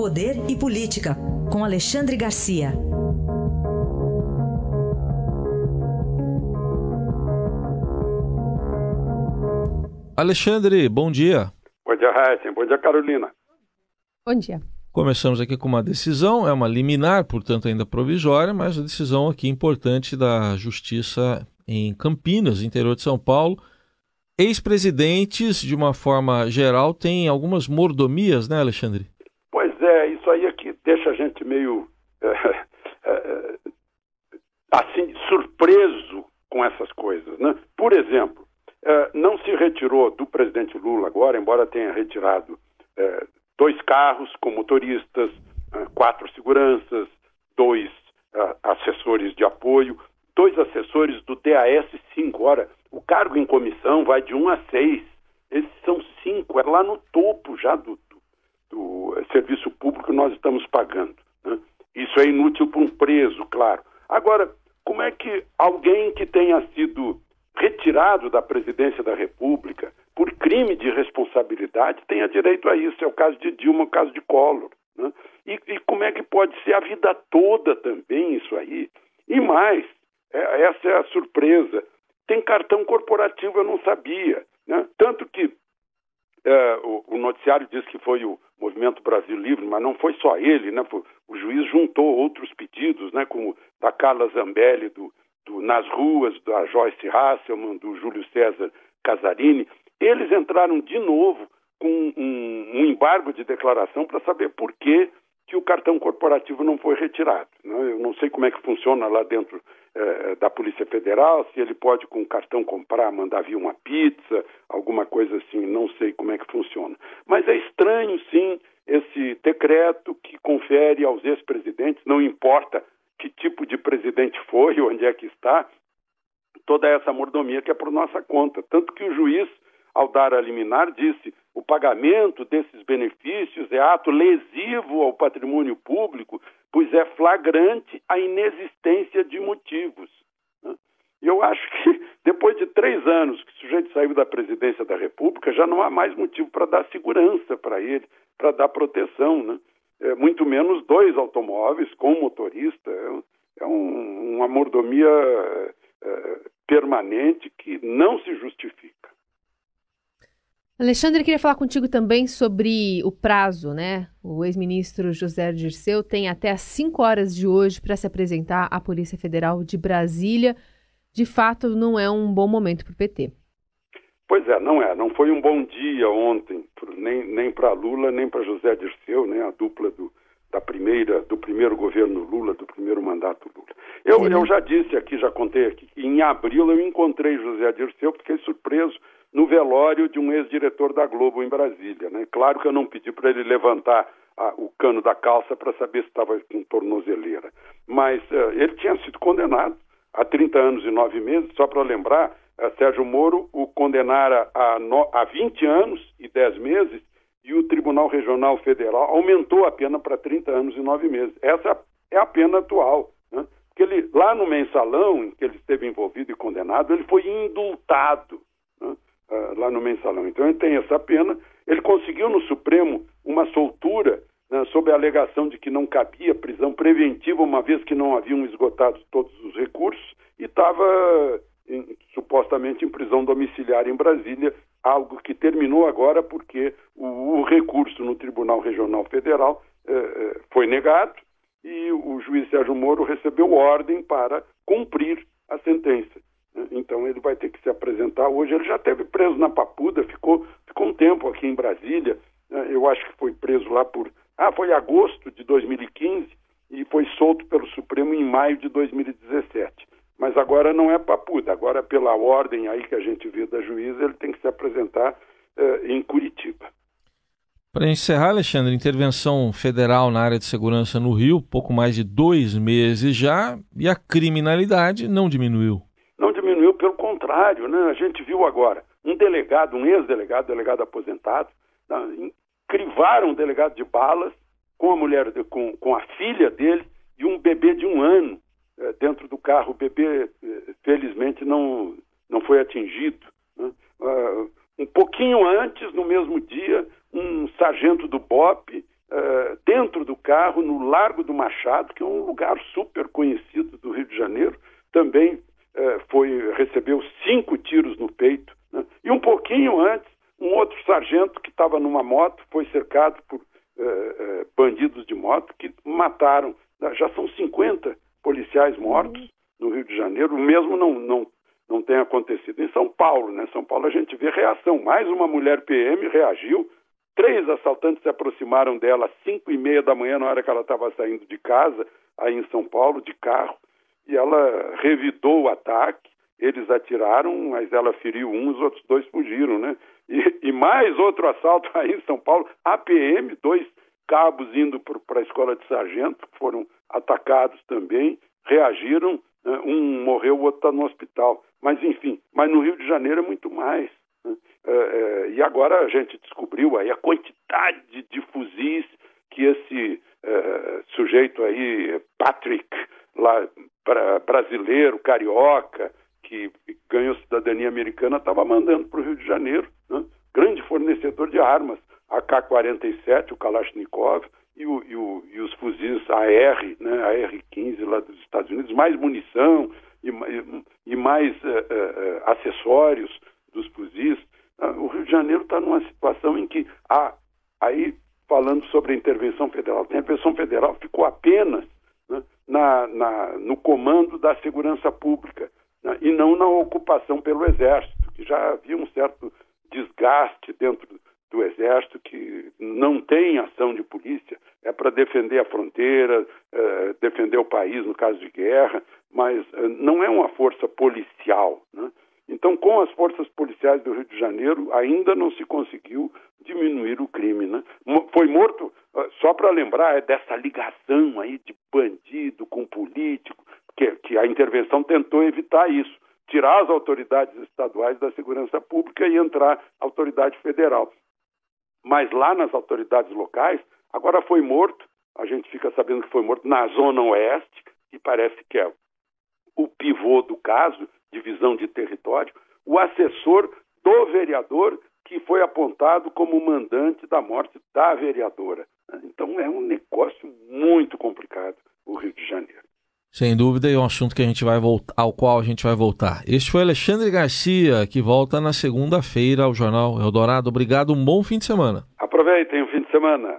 Poder e Política, com Alexandre Garcia. Alexandre, bom dia. Bom dia, Raíssa. Bom dia, Carolina. Bom dia. Começamos aqui com uma decisão, é uma liminar, portanto ainda provisória, mas uma decisão aqui importante da Justiça em Campinas, interior de São Paulo. Ex-presidentes, de uma forma geral, têm algumas mordomias, né, Alexandre? Pois é, isso aí é que deixa a gente meio é, é, assim surpreso com essas coisas, né? Por exemplo, é, não se retirou do presidente Lula agora, embora tenha retirado dois carros com motoristas, quatro seguranças, dois assessores de apoio, dois assessores do DAS-5. Ora, o cargo em comissão vai de um a seis. Esses são cinco, é lá no topo já do, do, do eh, serviço público que nós estamos pagando. Isso é inútil para um preso, claro. Agora, como é que alguém que tenha sido retirado da presidência da República, por crime de responsabilidade, tenha direito a isso. É o caso de Dilma, o caso de Collor. Né? E, e, como é que pode ser a vida toda também isso aí? E mais, é, essa é a surpresa. Tem cartão corporativo, eu não sabia. Né? Tanto que é, o, o, noticiário diz que foi o Movimento Brasil Livre, mas não foi só ele, né? o juiz juntou outros pedidos, né? como da Carla Zambelli, do, do Nas Ruas, da Joyce Hasselman, do Júlio César Casarini, eles entraram de novo com um, um embargo de declaração para saber por que, que o cartão corporativo não foi retirado. Né? Eu não sei como é que funciona lá dentro eh, da Polícia Federal, se ele pode com o cartão comprar, mandar vir uma pizza, coisa assim, não sei como é que funciona. Mas é estranho, sim, esse decreto que confere aos ex-presidentes, não importa que tipo de presidente foi, onde é que está, toda essa mordomia que é por nossa conta. Tanto que o juiz ao dar a liminar, disse: o pagamento desses benefícios é ato lesivo ao patrimônio público, pois é flagrante a inexistência de motivos. E eu acho que, depois de três anos que o sujeito saiu da presidência da República, já não há mais motivo para dar segurança para ele, para dar proteção. Né? É, muito menos dois automóveis com motorista. É, é um, uma mordomia é, permanente que não se justifica. Alexandre, queria falar contigo também sobre o prazo, né? O ex-ministro José Dirceu tem até às 5 horas de hoje para se apresentar à Polícia Federal de Brasília. De fato, não é um bom momento para o PT. Pois é, não é. Não foi um bom dia ontem, nem, nem para Lula, nem para José Dirceu, né? A dupla do, da primeira, do primeiro governo Lula, do primeiro mandato Lula. Eu, eu já disse aqui, já contei aqui, que em abril eu encontrei José Dirceu, fiquei surpreso no velório de um ex-diretor da Globo em Brasília. Né? Claro que eu não pedi para ele levantar a, o cano da calça para saber se estava com tornozeleira, mas uh, ele tinha sido condenado a 30 anos e 9 meses, só para lembrar, uh, Sérgio Moro o condenara a, no, a 20 anos e 10 meses e o Tribunal Regional Federal aumentou a pena para 30 anos e 9 meses. Essa é a pena atual. Né? Porque ele, lá no mensalão em que ele esteve envolvido e condenado, ele foi indultado uh, lá no mensalão. Então ele tem essa pena. Ele conseguiu no Supremo uma soltura né, sob a alegação de que não cabia prisão preventiva, uma vez que não haviam esgotado todos os recursos, e estava supostamente em prisão domiciliar em Brasília, algo que terminou agora porque o, o recurso no Tribunal Regional Federal eh, eh foi negado e o juiz Sérgio Moro recebeu ordem para cumprir a sentença. Então ele vai ter que se apresentar hoje. Ele já esteve preso na Papuda, ficou, ficou um tempo aqui em Brasília. Né? Eu acho que foi preso lá por. Ah, foi agosto de 2015 e foi solto pelo Supremo em maio de 2017. Mas agora não é Papuda, agora pela ordem aí que a gente viu da juíza, ele tem que se apresentar eh, em Curitiba. Para encerrar, Alexandre, intervenção federal na área de segurança no Rio, pouco mais de dois meses já, e a criminalidade não diminuiu contrário, né? A gente viu agora um delegado, um ex-delegado, delegado aposentado? Crivaram um delegado de balas com a mulher, com, com a filha dele e um bebê de um ano é, dentro do carro. O bebê, é, felizmente, não, não foi atingido. Né? Uh, um pouquinho antes, no mesmo dia, um sargento do BOP, uh, dentro dentro do carro no Largo do Machado, que é um lugar super conhecido do Rio de Janeiro, também eh, foi recebeu cinco tiros no peito. Né? E um pouquinho antes, um outro sargento que estava numa moto foi cercado por eh, eh, bandidos de moto que mataram. Já são 50 policiais mortos no Rio de Janeiro. O mesmo não, não, não tem acontecido em São Paulo. Né? São Paulo a gente vê reação. Mais uma mulher PM reagiu. Três assaltantes se aproximaram dela às cinco e meia da manhã, na hora que ela estava saindo de casa, aí em São Paulo, de carro, e ela revidou o ataque. Eles atiraram, mas ela feriu um, os outros dois fugiram, né? E, e mais outro assalto aí em São Paulo, a PM, dois cabos indo para a escola de sargento, foram atacados também, reagiram, né? um morreu, o outro está no hospital. Mas enfim, mas no Rio de Janeiro é muito mais. Né? É, é, e agora a gente descobriu aí a quantidade de fuzis que esse é, sujeito aí, Patrick, lá pra, brasileiro, carioca, que ganhou cidadania americana, estava mandando para o Rio de Janeiro. Grande fornecedor de armas, AK-47, o Kalashnikov, e, o, e, o, e, os fuzis AR, né, AR-15 lá dos Estados Unidos, mais munição e, e mais uh, uh, acessórios dos fuzis. Uh, o Rio de Janeiro está numa situação em que, há, aí falando sobre a intervenção federal, a intervenção federal ficou apenas né, na, na, no comando da segurança pública né, e não na ocupação pelo Exército, que já havia um certo desgaste dentro do Exército que não tem ação de polícia, é para defender a fronteira, é, defender o país no caso de guerra, mas é, não é uma força policial. Né? Então, com as forças policiais do Rio de Janeiro, ainda não se conseguiu diminuir o crime. Né? Foi morto, só para lembrar, é dessa ligação aí de bandido com político, que, que a intervenção tentou evitar isso tirar as autoridades estaduais da segurança pública e entrar a autoridade federal mas lá nas autoridades locais, agora foi morto, a gente fica sabendo que foi morto na Zona Oeste, que parece que é o pivô do caso, divisão de território, o assessor do vereador que foi apontado como mandante da morte da vereadora. Então é um negócio muito complicado o Rio de Janeiro. Sem dúvida, é um assunto que a gente vai voltar, ao qual a gente vai voltar. Este foi Alexandre Garcia, que volta na segunda-feira ao Jornal Eldorado. Obrigado, um bom fim de semana. Aproveitem o fim de semana.